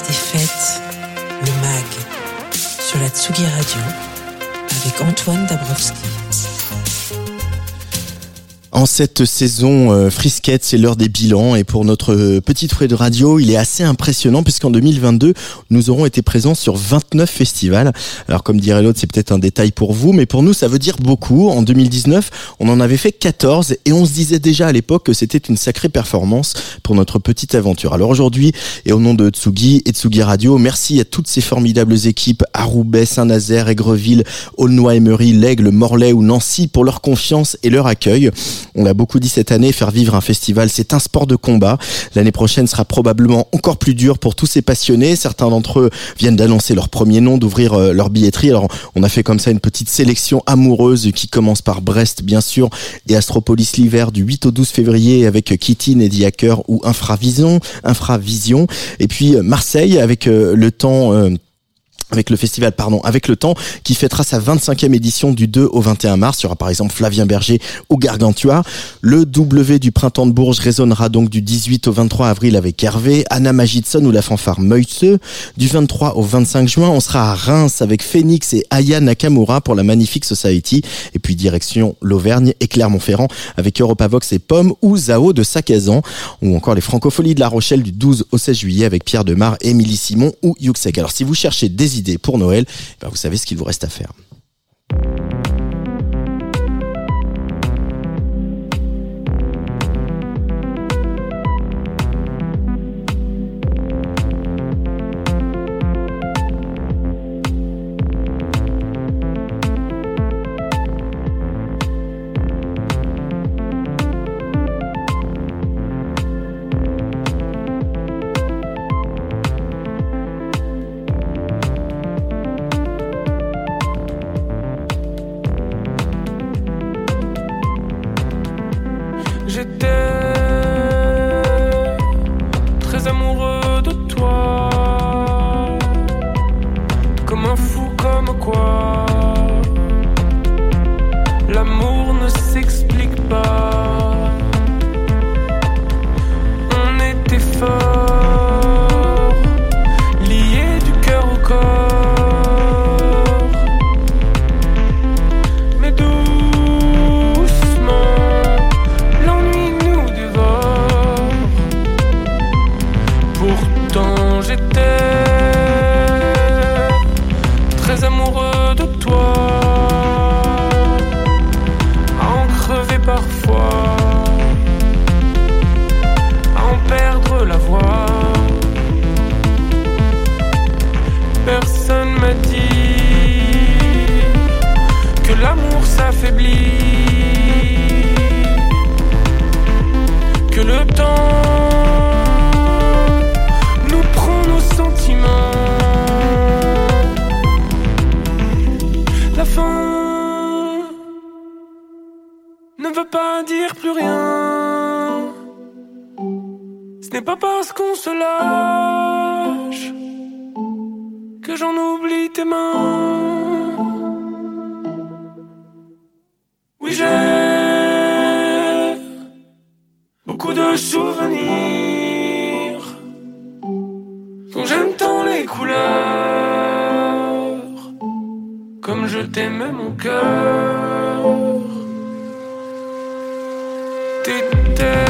Place des fêtes, le MAG, sur la Tsugi Radio, avec Antoine Dabrowski. En cette saison euh, frisquette, c'est l'heure des bilans et pour notre euh, petite fouet de radio, il est assez impressionnant puisqu'en 2022, nous aurons été présents sur 29 festivals. Alors comme dirait l'autre, c'est peut-être un détail pour vous, mais pour nous, ça veut dire beaucoup. En 2019, on en avait fait 14 et on se disait déjà à l'époque que c'était une sacrée performance pour notre petite aventure. Alors aujourd'hui, et au nom de Tsugi et Tsugi Radio, merci à toutes ces formidables équipes à Roubaix, Saint-Nazaire, Aigreville, Aulnoy-Emery, L'Aigle, Morlaix ou Nancy pour leur confiance et leur accueil. On l'a beaucoup dit cette année, faire vivre un festival, c'est un sport de combat. L'année prochaine sera probablement encore plus dur pour tous ces passionnés. Certains d'entre eux viennent d'annoncer leur premier nom, d'ouvrir euh, leur billetterie. Alors, on a fait comme ça une petite sélection amoureuse qui commence par Brest, bien sûr, et Astropolis l'hiver du 8 au 12 février avec Kitty, Neddy Hacker ou Infravision, Infravision. Et puis euh, Marseille avec euh, le temps avec le festival pardon avec le temps qui fêtera sa 25e édition du 2 au 21 mars. Il y aura par exemple Flavien Berger ou Gargantua. Le W du printemps de Bourges résonnera donc du 18 au 23 avril avec Hervé Anna Magidson ou la fanfare Meutze du 23 au 25 juin on sera à Reims avec Phoenix et Aya Nakamura pour la Magnifique Society. Et puis direction l'Auvergne et Clermont-Ferrand avec Europavox et Pomme ou Zao de Sakazan. Ou encore les Francopholies de La Rochelle du 12 au 16 juillet avec Pierre Demar, Émilie Simon ou Yuxek alors si vous cherchez des pour Noël, ben vous savez ce qu'il vous reste à faire. parfois. Pas parce qu'on se lâche que j'en oublie tes mains. Oui, j'ai beaucoup de souvenirs dont j'aime tant les couleurs, comme je t'aimais mon cœur. T'étais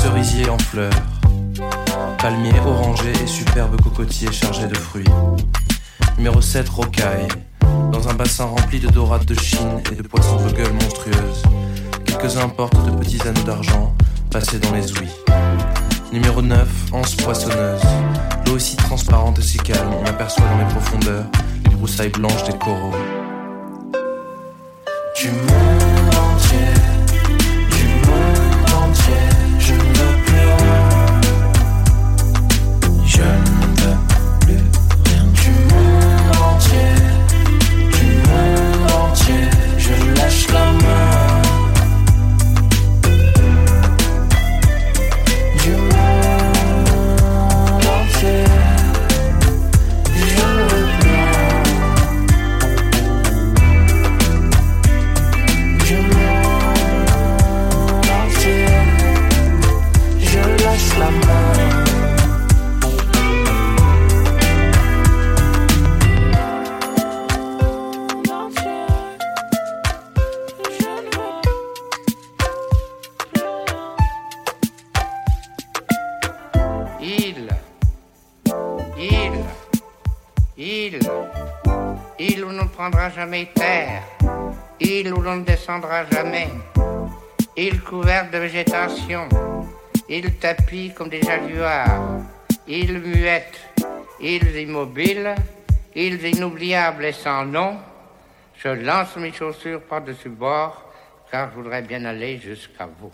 Cerisier en fleurs. Palmier orangé et superbe cocotier chargé de fruits. Numéro 7, rocaille. Dans un bassin rempli de dorades de Chine et de poissons de gueule monstrueuses. Quelques-uns portent de petits anneaux d'argent passés dans les ouïes. Numéro 9, anse poissonneuse. L'eau aussi transparente et si calme, on aperçoit dans les profondeurs les broussailles blanches des coraux. Monde jamais terre, il où l'on ne descendra jamais, il couvert de végétation, il tapis comme des jaguars, il muette, îles immobiles, îles inoubliables et sans nom, je lance mes chaussures par-dessus bord, car je voudrais bien aller jusqu'à vous.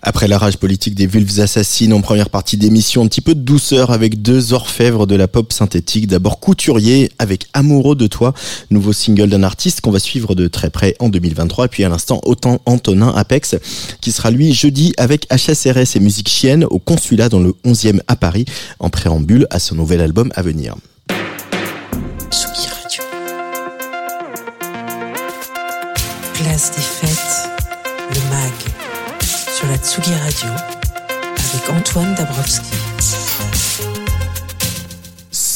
Après la rage politique des vulves assassines en première partie d'émission, un petit peu de douceur avec deux orfèvres de la pop synthétique. D'abord Couturier avec Amoureux de toi, nouveau single d'un artiste qu'on va suivre de très près en 2023. Et puis à l'instant, autant Antonin Apex, qui sera lui jeudi avec HSRS et Musique Chienne au consulat dans le 11e à Paris, en préambule à son nouvel album à venir. Radio. Place des fêtes, le MAG, sur la Tsugi Radio, avec Antoine Dabrowski.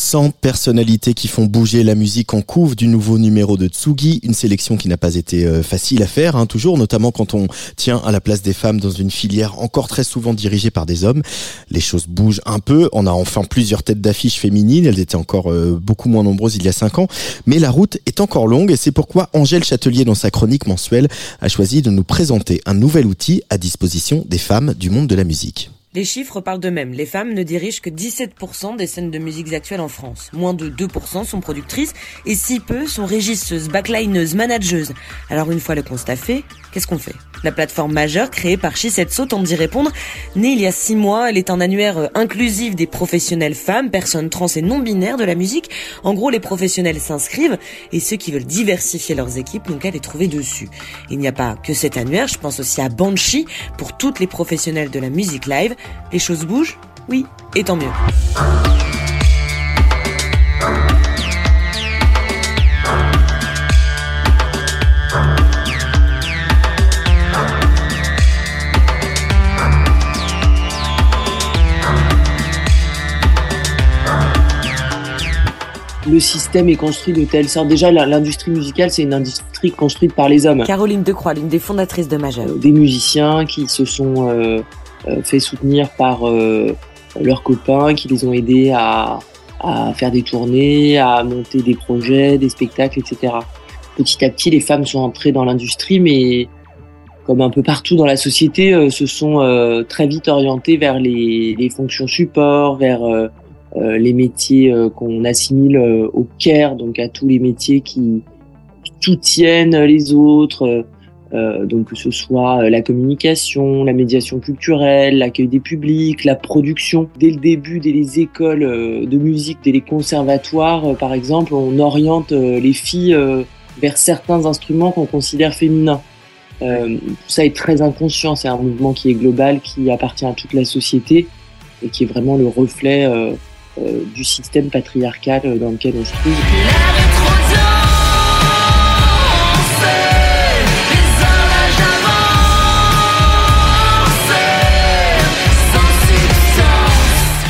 100 personnalités qui font bouger la musique en couve du nouveau numéro de Tsugi, une sélection qui n'a pas été euh, facile à faire, hein, toujours, notamment quand on tient à la place des femmes dans une filière encore très souvent dirigée par des hommes. Les choses bougent un peu, on a enfin plusieurs têtes d'affiches féminines, elles étaient encore euh, beaucoup moins nombreuses il y a 5 ans, mais la route est encore longue et c'est pourquoi Angèle Châtelier, dans sa chronique mensuelle, a choisi de nous présenter un nouvel outil à disposition des femmes du monde de la musique. Les chiffres parlent d'eux-mêmes. Les femmes ne dirigent que 17% des scènes de musique actuelles en France. Moins de 2% sont productrices et si peu sont régisseuses, backlineuses, manageuses. Alors une fois le constat fait, qu'est-ce qu'on fait? La plateforme majeure créée par Shisetso tente d'y répondre. Née il y a 6 mois, elle est un annuaire euh, inclusif des professionnels femmes, personnes trans et non binaires de la musique. En gros, les professionnels s'inscrivent et ceux qui veulent diversifier leurs équipes n'ont qu'à les trouver dessus. Il n'y a pas que cet annuaire, je pense aussi à Banshee pour toutes les professionnels de la musique live. Les choses bougent Oui, et tant mieux. Le système est construit de telle sorte. Déjà, l'industrie musicale, c'est une industrie construite par les hommes. Caroline Decroix, l'une des fondatrices de Majeur. des musiciens qui se sont fait soutenir par leurs copains, qui les ont aidés à, à faire des tournées, à monter des projets, des spectacles, etc. Petit à petit, les femmes sont entrées dans l'industrie, mais comme un peu partout dans la société, euh, se sont euh, très vite orientées vers les, les fonctions support, vers euh, les métiers qu'on assimile au care, donc à tous les métiers qui soutiennent les autres, euh, donc que ce soit euh, la communication, la médiation culturelle, l'accueil des publics, la production. Dès le début, dès les écoles euh, de musique, dès les conservatoires, par exemple, on oriente les filles vers certains instruments qu'on considère féminins. tout ça est très inconscient, c'est un mouvement qui est global, qui appartient à toute la société et qui est vraiment le reflet du système patriarcal dans lequel on se trouve.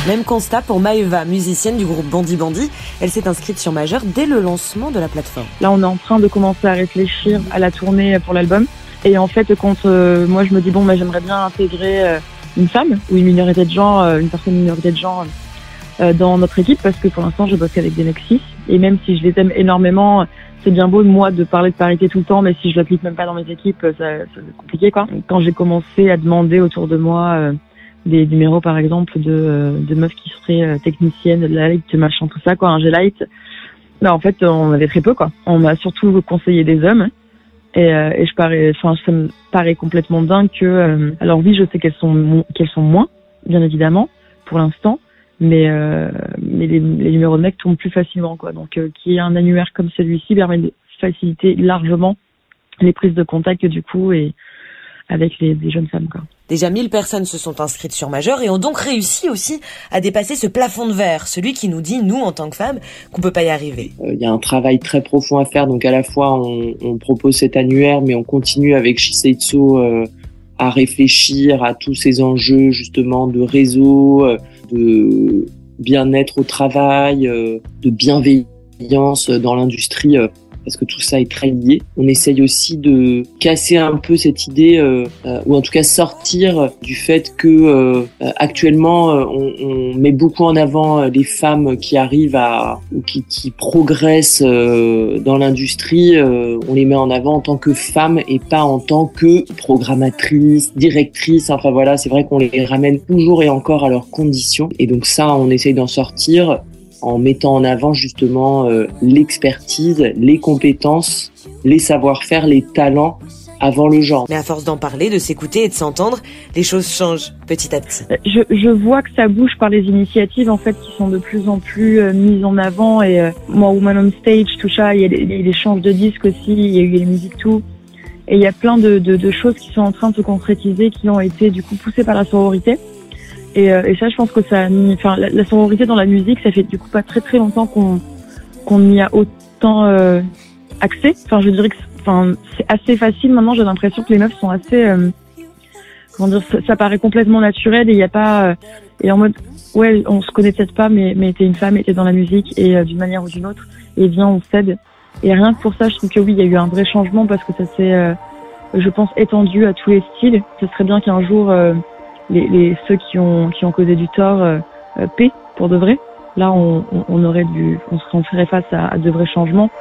Même constat pour Maeva, musicienne du groupe Bandi Bandi. Elle s'est inscrite sur Majeur dès le lancement de la plateforme. Là, on est en train de commencer à réfléchir à la tournée pour l'album. Et en fait, quand euh, moi je me dis bon, bah, j'aimerais bien intégrer euh, une femme ou une minorité de genre, euh, une personne minorité de genre dans notre équipe, parce que pour l'instant, je bosse avec des mecs Et même si je les aime énormément, c'est bien beau de moi de parler de parité tout le temps, mais si je l'applique même pas dans mes équipes, ça, c'est compliqué quoi. Quand j'ai commencé à demander autour de moi des numéros par exemple de, euh, de meufs qui seraient euh, techniciennes, de light, machin, tout ça, quoi, un G-Light. Non, en fait, on avait très peu, quoi. On m'a surtout conseillé des hommes. Et, euh, et je parais, enfin, ça me paraît complètement dingue que, alors oui, je sais qu'elles sont, qu'elles sont moins, bien évidemment, pour l'instant, mais, mais les, les, numéros de mecs tombent plus facilement, quoi. Donc, qui est un annuaire comme celui-ci permet de faciliter largement les prises de contact, du coup, et avec les, les jeunes femmes, quoi. Déjà 1000 personnes se sont inscrites sur Majeur et ont donc réussi aussi à dépasser ce plafond de verre, celui qui nous dit, nous, en tant que femmes, qu'on peut pas y arriver. Euh, il y a un travail très profond à faire, donc à la fois on, on propose cet annuaire, mais on continue avec Shiseitsu euh, à réfléchir à tous ces enjeux justement de réseau, euh, de bien-être au travail, euh, de bienveillance dans l'industrie parce que tout ça est très lié. On essaye aussi de casser un peu cette idée, euh, euh, ou en tout cas sortir du fait que euh, actuellement on, on, met beaucoup en avant les femmes qui arrivent à ou qui, qui progressent dans l'industrie. on les met en avant en tant que femmes et pas en tant que programmatrices, directrices. Enfin voilà, c'est vrai qu'on les ramène toujours et encore à leurs conditions. Et donc ça, on essaye d'en sortir en mettant en avant justement euh, l'expertise, les compétences, les savoir-faire, les talents avant le genre. Mais à force d'en parler, de s'écouter et de s'entendre, les choses changent petit à petit. Euh, je, je, vois que ça bouge par les initiatives en fait qui sont de plus en plus euh, mises en avant et euh, moi Woman on Stage, tout ça, il y a les échanges de disques aussi, il y a eu les musiques tout. Et il y a plein de, de, de, choses qui sont en train de se concrétiser, qui ont été du coup poussées par la sororité. Et, euh, et, ça, je pense que ça enfin, la, la, sororité dans la musique, ça fait du coup pas très très longtemps qu'on qu'on y a autant euh, accès. Enfin, je dirais que, enfin, c'est assez facile maintenant. J'ai l'impression que les meufs sont assez, euh, comment dire, ça, paraît complètement naturel et il n'y a pas, et en mode, ouais, on se connaît peut-être pas, mais mais t'es une femme t'es dans la musique et d'une manière ou d'une autre, et bien on s'aide. Et rien que pour ça, je trouve que oui, il y a eu un vrai changement parce que ça s'est, je pense, étendu à tous les styles. Ce serait bien qu'un jour les, les, ceux qui ont, qui ont causé du tort euh, euh paient pour de vrai. Là, on, on, aurait dû, on ferait face à, à de vrais changements.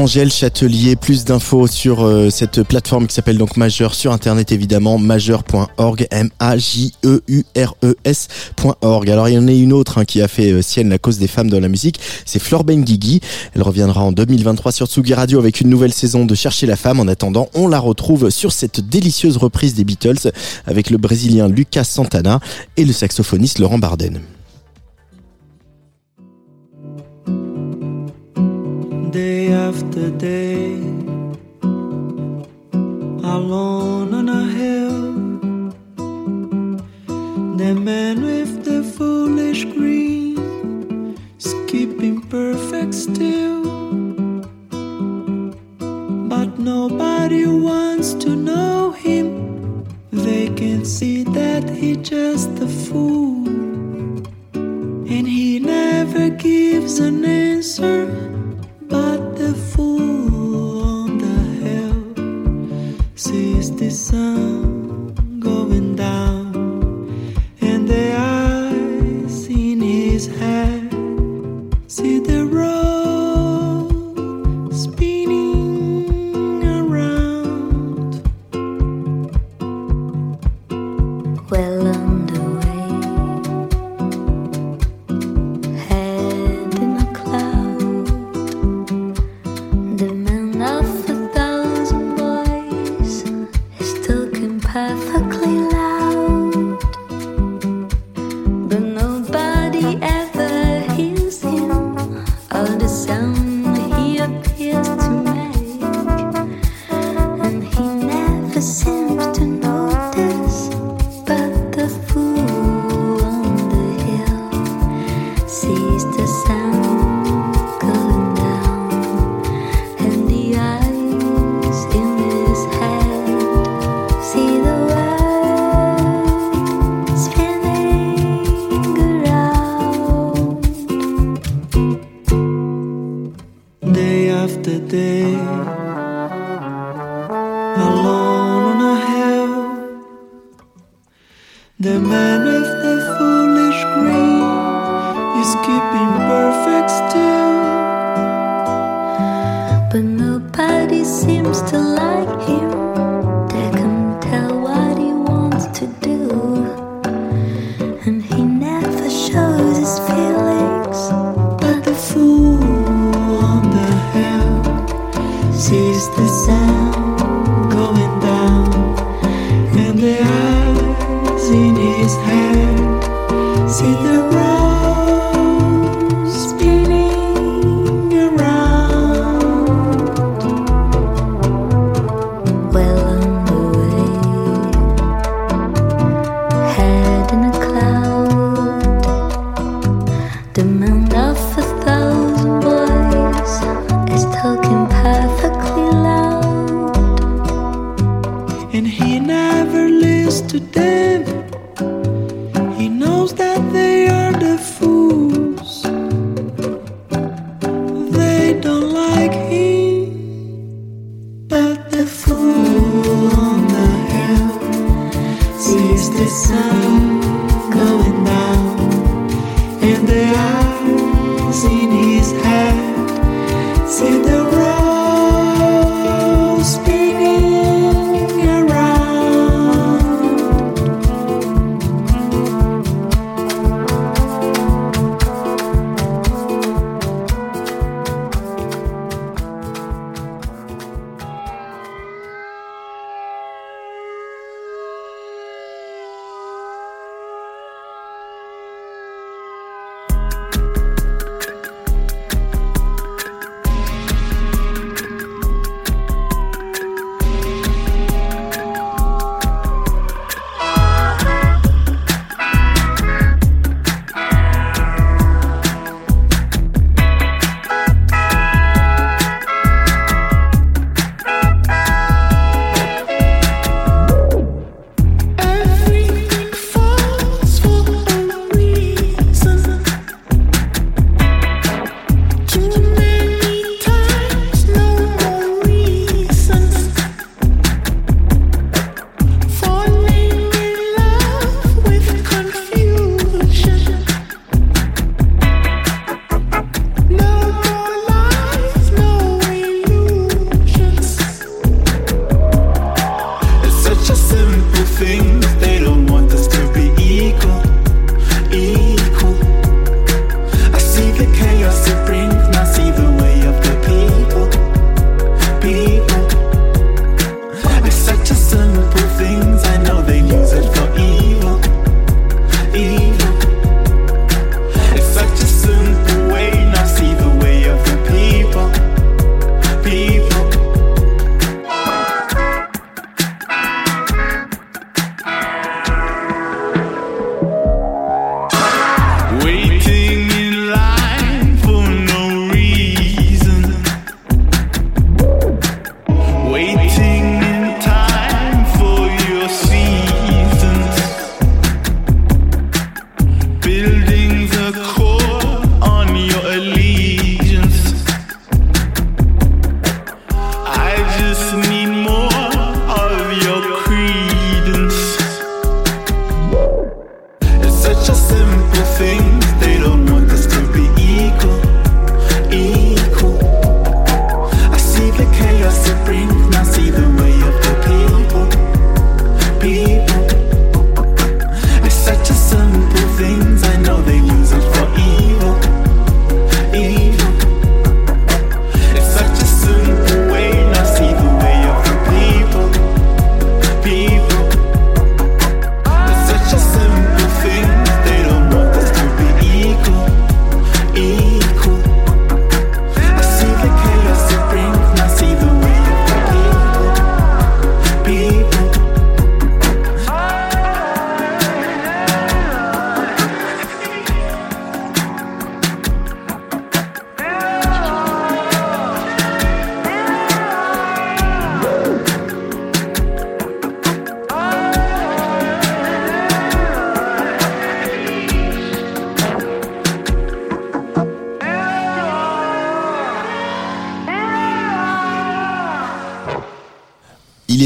Angèle Châtelier. Plus d'infos sur euh, cette plateforme qui s'appelle donc Majeur sur internet évidemment, majeur.org, M-A-J-E-U-R-E-S.org. Alors il y en a une autre hein, qui a fait euh, sienne la cause des femmes dans la musique, c'est Flore Benguigui. Elle reviendra en 2023 sur Tsugi Radio avec une nouvelle saison de Chercher la femme. En attendant, on la retrouve sur cette délicieuse reprise des Beatles avec le Brésilien Lucas Santana et le saxophoniste Laurent Barden. after day. Alone on a hill, the man with the foolish grin, skipping perfect still. But nobody wants to know him, they can see that he just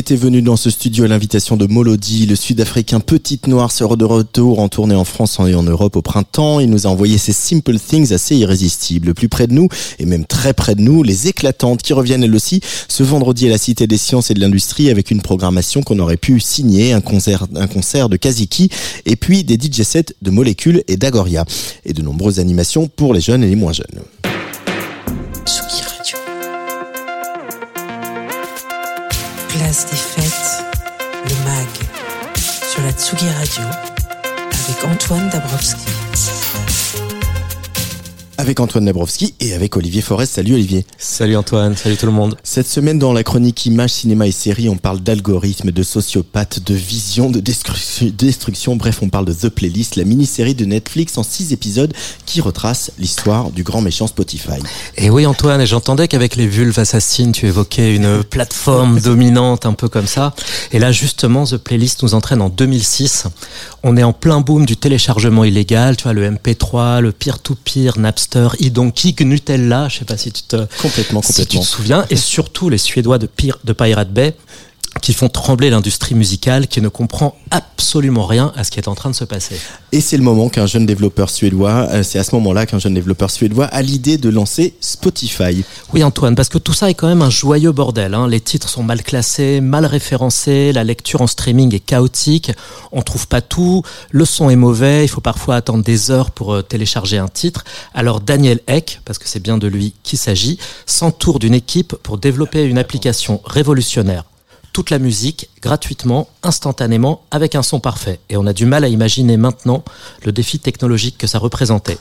était venu dans ce studio à l'invitation de Molody, le sud-africain Petite Noire sera de retour en tournée en France et en Europe au printemps. Il nous a envoyé ces Simple Things assez irrésistibles. Plus près de nous, et même très près de nous, les éclatantes qui reviennent elles aussi ce vendredi à la Cité des Sciences et de l'Industrie avec une programmation qu'on aurait pu signer, un concert, un concert de Kaziki et puis des DJ sets de Molécules et d'Agoria et de nombreuses animations pour les jeunes et les moins jeunes. Place des fêtes, le MAG, sur la Tsugi Radio, avec Antoine Dabrowski. Avec Antoine Dabrowski et avec Olivier Forest. Salut Olivier. Salut Antoine, salut tout le monde. Cette semaine, dans la chronique Images, Cinéma et Séries, on parle d'algorithmes, de sociopathes, de vision, de destruction, destruction. Bref, on parle de The Playlist, la mini-série de Netflix en six épisodes qui retrace l'histoire du grand méchant Spotify. Et oui Antoine, et j'entendais qu'avec les vulves assassines, tu évoquais une plateforme dominante un peu comme ça. Et là justement, The Playlist nous entraîne en 2006. On est en plein boom du téléchargement illégal, tu vois, le MP3, le peer-to-peer, Napster, iDonkey, Nutella, je sais pas si tu te, Complètement, si tu complètement. te souviens, et surtout les Suédois de, Pir- de Pirate Bay qui font trembler l'industrie musicale qui ne comprend absolument rien à ce qui est en train de se passer. Et c'est le moment qu'un jeune développeur suédois, euh, c'est à ce moment-là qu'un jeune développeur suédois a l'idée de lancer Spotify. Oui Antoine, parce que tout ça est quand même un joyeux bordel. Hein. Les titres sont mal classés, mal référencés, la lecture en streaming est chaotique, on trouve pas tout, le son est mauvais, il faut parfois attendre des heures pour euh, télécharger un titre. Alors Daniel Eck, parce que c'est bien de lui qu'il s'agit, s'entoure d'une équipe pour développer une application révolutionnaire. Toute la musique, gratuitement, instantanément, avec un son parfait. Et on a du mal à imaginer maintenant le défi technologique que ça représentait.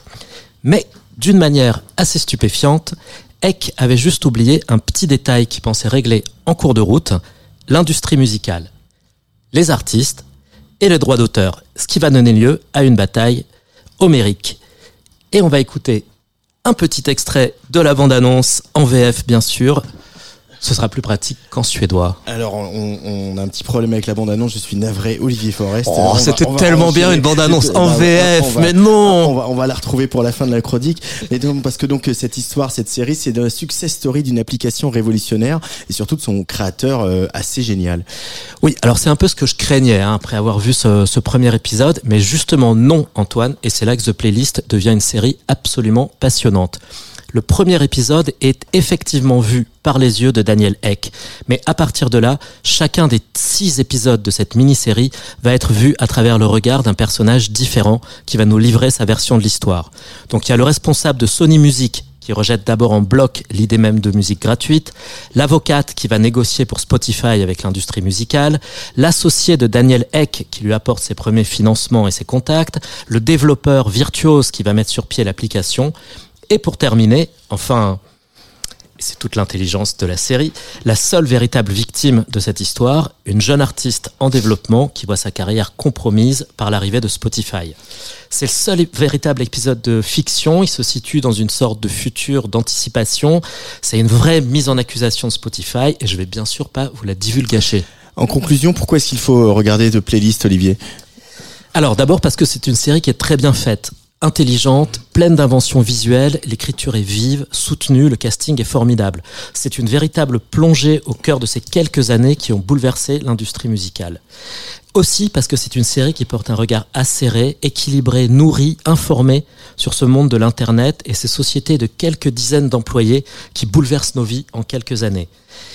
Mais d'une manière assez stupéfiante, Eck avait juste oublié un petit détail qu'il pensait régler en cours de route, l'industrie musicale, les artistes et le droit d'auteur, ce qui va donner lieu à une bataille homérique. Et on va écouter un petit extrait de la bande-annonce en VF bien sûr. Ce sera plus pratique qu'en suédois. Alors, on, on a un petit problème avec la bande-annonce. Je suis navré, Olivier Forest. Oh, c'était tellement bien une bande-annonce en bah, VF, va- mais non on va, on va la retrouver pour la fin de la chronique. Mais donc, parce que donc cette histoire, cette série, c'est un success story d'une application révolutionnaire et surtout de son créateur euh, assez génial. Oui, alors c'est un peu ce que je craignais hein, après avoir vu ce, ce premier épisode, mais justement non, Antoine, et c'est là que The Playlist devient une série absolument passionnante. Le premier épisode est effectivement vu par les yeux de Daniel Eck, mais à partir de là, chacun des six épisodes de cette mini-série va être vu à travers le regard d'un personnage différent qui va nous livrer sa version de l'histoire. Donc il y a le responsable de Sony Music qui rejette d'abord en bloc l'idée même de musique gratuite, l'avocate qui va négocier pour Spotify avec l'industrie musicale, l'associé de Daniel Eck qui lui apporte ses premiers financements et ses contacts, le développeur virtuose qui va mettre sur pied l'application, et pour terminer, enfin, c'est toute l'intelligence de la série, la seule véritable victime de cette histoire, une jeune artiste en développement qui voit sa carrière compromise par l'arrivée de Spotify. C'est le seul véritable épisode de fiction, il se situe dans une sorte de futur d'anticipation, c'est une vraie mise en accusation de Spotify et je vais bien sûr pas vous la divulgacher. En conclusion, pourquoi est-ce qu'il faut regarder de playlist, Olivier? Alors d'abord parce que c'est une série qui est très bien faite, intelligente, pleine d'inventions visuelles, l'écriture est vive, soutenue, le casting est formidable. C'est une véritable plongée au cœur de ces quelques années qui ont bouleversé l'industrie musicale. Aussi parce que c'est une série qui porte un regard acéré, équilibré, nourri, informé sur ce monde de l'Internet et ces sociétés de quelques dizaines d'employés qui bouleversent nos vies en quelques années.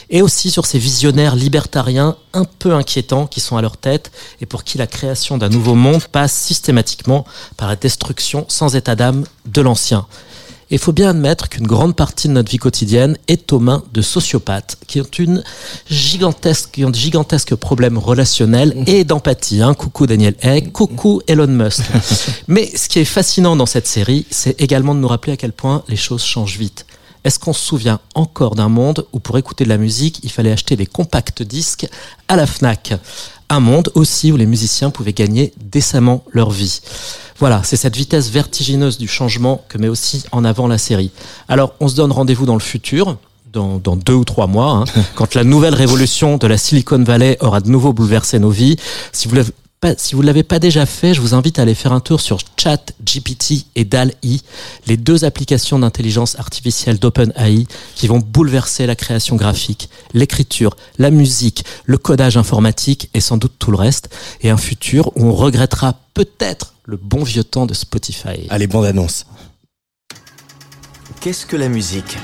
Et aussi sur ces visionnaires libertariens un peu inquiétants qui sont à leur tête et pour qui la création d'un nouveau monde passe systématiquement par la destruction sans état d'âme de l'ancien. Et il faut bien admettre qu'une grande partie de notre vie quotidienne est aux mains de sociopathes qui ont une gigantesque, qui ont de gigantesques problèmes relationnels et d'empathie. Hein. Coucou Daniel Egg, coucou Elon Musk. Mais ce qui est fascinant dans cette série, c'est également de nous rappeler à quel point les choses changent vite. Est-ce qu'on se souvient encore d'un monde où pour écouter de la musique, il fallait acheter des compacts disques à la FNAC? Un monde aussi où les musiciens pouvaient gagner décemment leur vie. Voilà, c'est cette vitesse vertigineuse du changement que met aussi en avant la série. Alors, on se donne rendez-vous dans le futur, dans, dans deux ou trois mois, hein, quand la nouvelle révolution de la Silicon Valley aura de nouveau bouleversé nos vies. Si vous pas, si vous l'avez pas déjà fait, je vous invite à aller faire un tour sur ChatGPT et DAL-E, les deux applications d'intelligence artificielle d'OpenAI qui vont bouleverser la création graphique, l'écriture, la musique, le codage informatique et sans doute tout le reste, et un futur où on regrettera peut-être le bon vieux temps de Spotify. Allez, bande annonce. Qu'est-ce que la musique?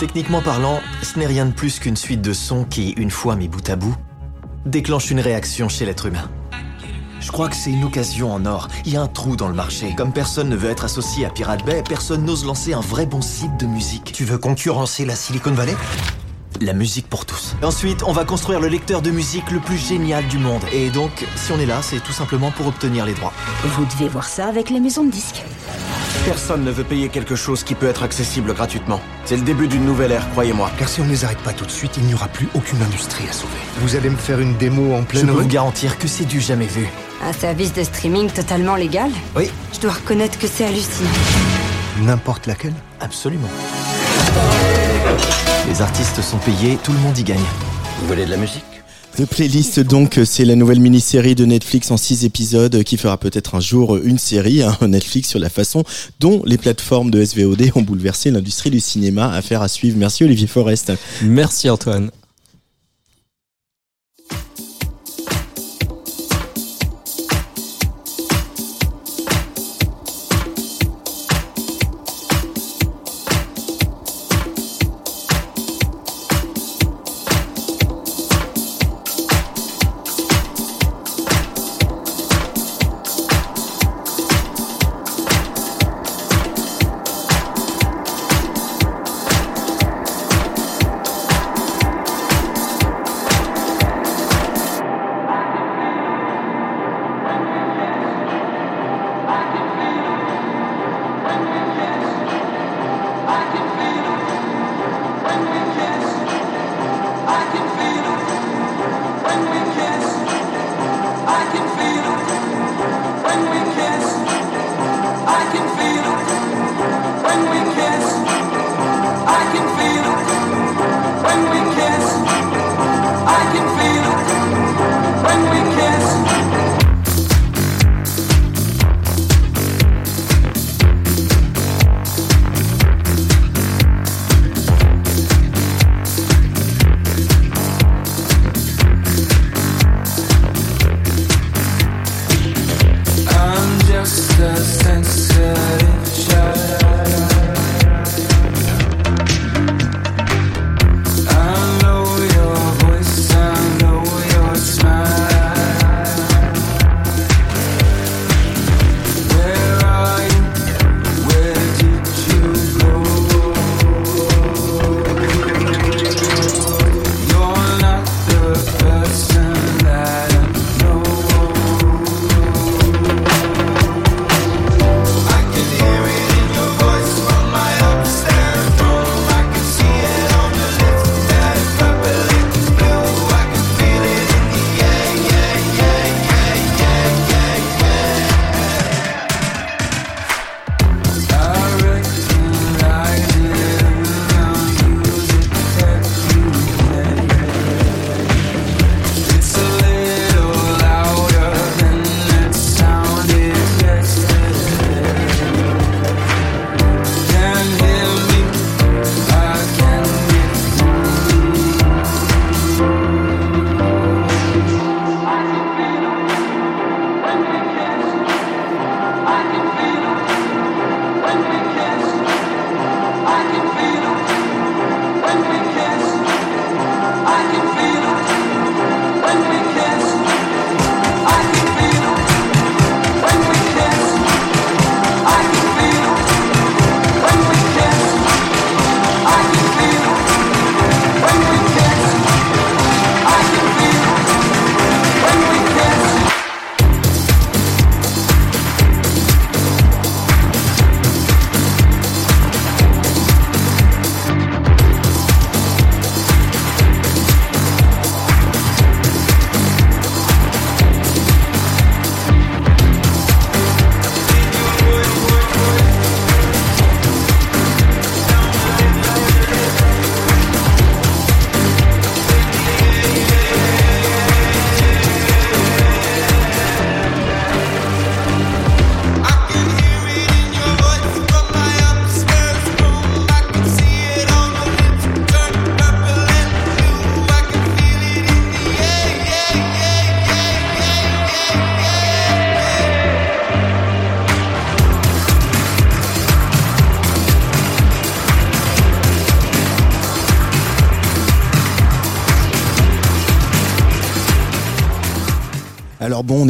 Techniquement parlant, ce n'est rien de plus qu'une suite de sons qui, une fois mis bout à bout, déclenche une réaction chez l'être humain. Je crois que c'est une occasion en or. Il y a un trou dans le marché. Comme personne ne veut être associé à Pirate Bay, personne n'ose lancer un vrai bon site de musique. Tu veux concurrencer la Silicon Valley? La musique pour tous. Ensuite, on va construire le lecteur de musique le plus génial du monde. Et donc, si on est là, c'est tout simplement pour obtenir les droits. Vous devez voir ça avec les maisons de disques. Personne ne veut payer quelque chose qui peut être accessible gratuitement. C'est le début d'une nouvelle ère, croyez-moi. Car si on ne les arrête pas tout de suite, il n'y aura plus aucune industrie à sauver. Vous allez me faire une démo en Je pleine peux vous garantir que c'est du jamais vu. Un service de streaming totalement légal Oui. Je dois reconnaître que c'est hallucinant. N'importe laquelle Absolument. Les artistes sont payés, tout le monde y gagne. Vous voulez de la musique? The Playlist, donc, c'est la nouvelle mini-série de Netflix en six épisodes qui fera peut-être un jour une série, hein, Netflix, sur la façon dont les plateformes de SVOD ont bouleversé l'industrie du cinéma. Affaire à suivre. Merci Olivier Forest. Merci Antoine.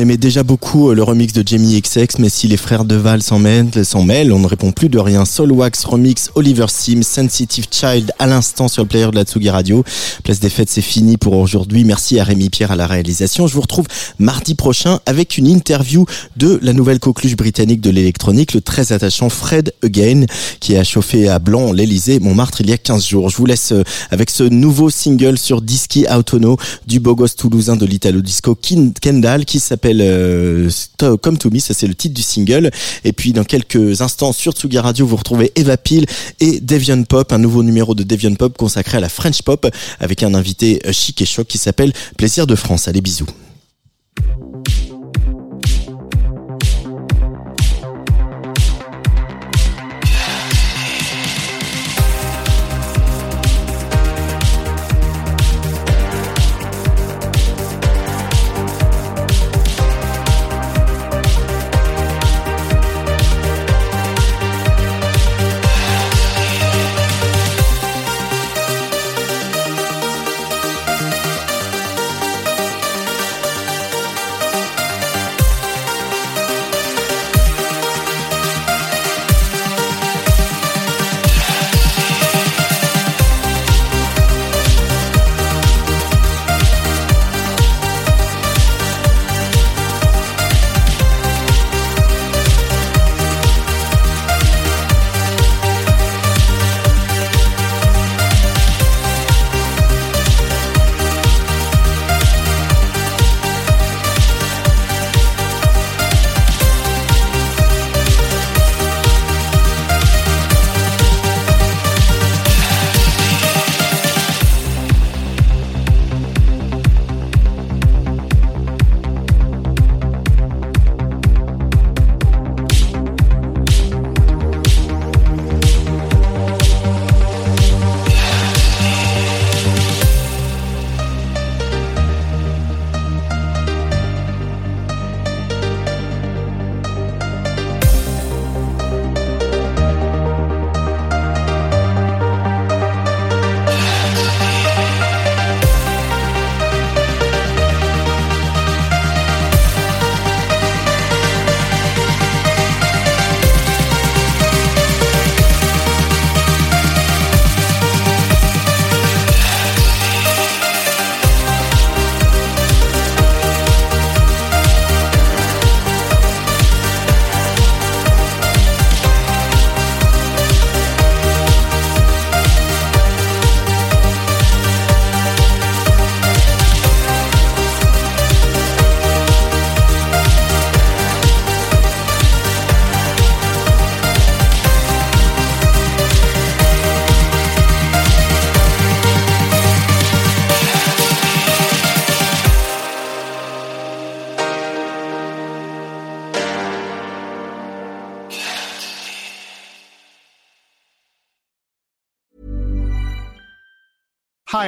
Aimait déjà beaucoup euh, le remix de Jamie XX, mais si les frères Deval s'en mêlent, s'en mêlent, on ne répond plus de rien. Soul Wax remix Oliver Sim, Sensitive Child à l'instant sur le player de la Tsugi Radio. Place des fêtes, c'est fini pour aujourd'hui. Merci à Rémi Pierre à la réalisation. Je vous retrouve mardi prochain avec une interview de la nouvelle coqueluche britannique de l'électronique, le très attachant Fred Again, qui a chauffé à blanc l'Elysée, Montmartre, il y a 15 jours. Je vous laisse euh, avec ce nouveau single sur Disky Autono du beau gosse toulousain de l'Italo Disco Kendall qui s'appelle euh, Come to Me, ça c'est le titre du single. Et puis dans quelques instants sur Tsugi Radio, vous retrouvez Eva Peel et Deviant Pop, un nouveau numéro de Deviant Pop consacré à la French Pop avec un invité euh, chic et choc qui s'appelle Plaisir de France. Allez bisous.